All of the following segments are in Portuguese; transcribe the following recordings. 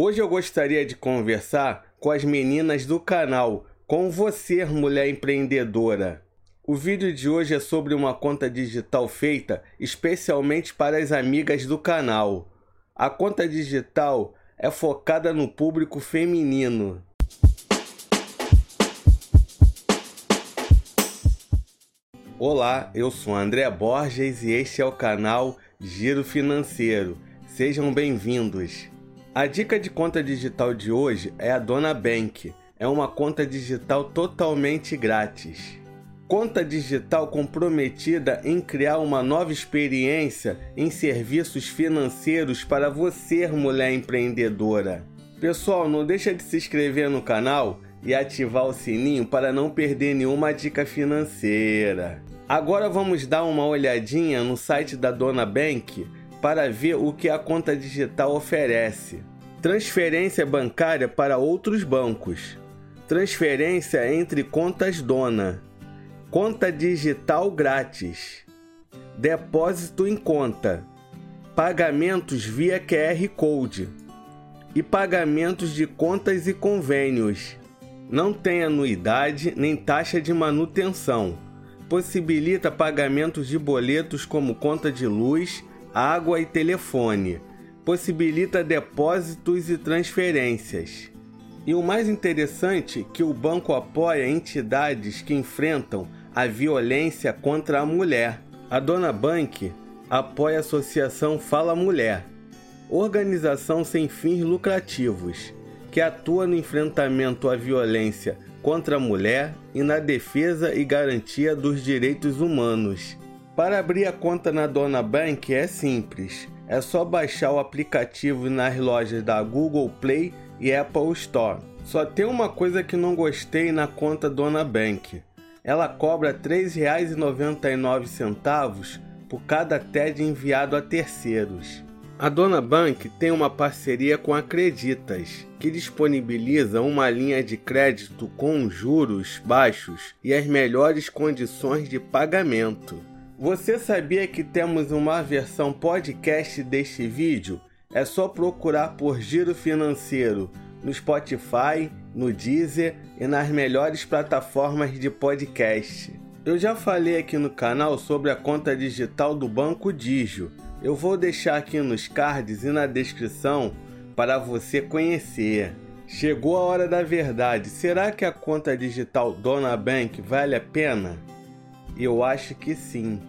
Hoje eu gostaria de conversar com as meninas do canal, com você, mulher empreendedora. O vídeo de hoje é sobre uma conta digital feita especialmente para as amigas do canal. A conta digital é focada no público feminino. Olá, eu sou André Borges e este é o canal Giro Financeiro. Sejam bem-vindos. A dica de conta digital de hoje é a Dona Bank. É uma conta digital totalmente grátis. Conta digital comprometida em criar uma nova experiência em serviços financeiros para você, mulher empreendedora. Pessoal, não deixa de se inscrever no canal e ativar o sininho para não perder nenhuma dica financeira. Agora vamos dar uma olhadinha no site da Dona Bank para ver o que a conta digital oferece. Transferência bancária para outros bancos. Transferência entre contas dona. Conta digital grátis. Depósito em conta. Pagamentos via QR Code. E pagamentos de contas e convênios. Não tem anuidade nem taxa de manutenção. Possibilita pagamentos de boletos como conta de luz, água e telefone. Possibilita depósitos e transferências. E o mais interessante é que o banco apoia entidades que enfrentam a violência contra a mulher. A Dona Bank apoia a Associação Fala Mulher, organização sem fins lucrativos, que atua no enfrentamento à violência contra a mulher e na defesa e garantia dos direitos humanos. Para abrir a conta na Dona Bank é simples. É só baixar o aplicativo nas lojas da Google Play e Apple Store. Só tem uma coisa que não gostei na conta Dona Bank. Ela cobra R$ 3,99 por cada TED enviado a terceiros. A Dona Bank tem uma parceria com a Creditas, que disponibiliza uma linha de crédito com juros baixos e as melhores condições de pagamento. Você sabia que temos uma versão podcast deste vídeo? É só procurar por Giro Financeiro no Spotify, no Deezer e nas melhores plataformas de podcast. Eu já falei aqui no canal sobre a conta digital do Banco Digio. Eu vou deixar aqui nos cards e na descrição para você conhecer. Chegou a hora da verdade. Será que a conta digital Dona Bank vale a pena? Eu acho que sim.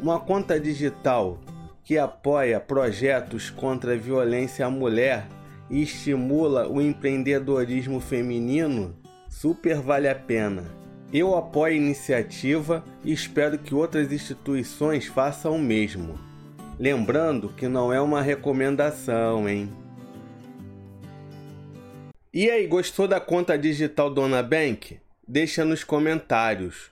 Uma conta digital que apoia projetos contra a violência à mulher e estimula o empreendedorismo feminino, super vale a pena. Eu apoio a iniciativa e espero que outras instituições façam o mesmo. Lembrando que não é uma recomendação, hein? E aí, gostou da conta digital Dona Bank? Deixa nos comentários.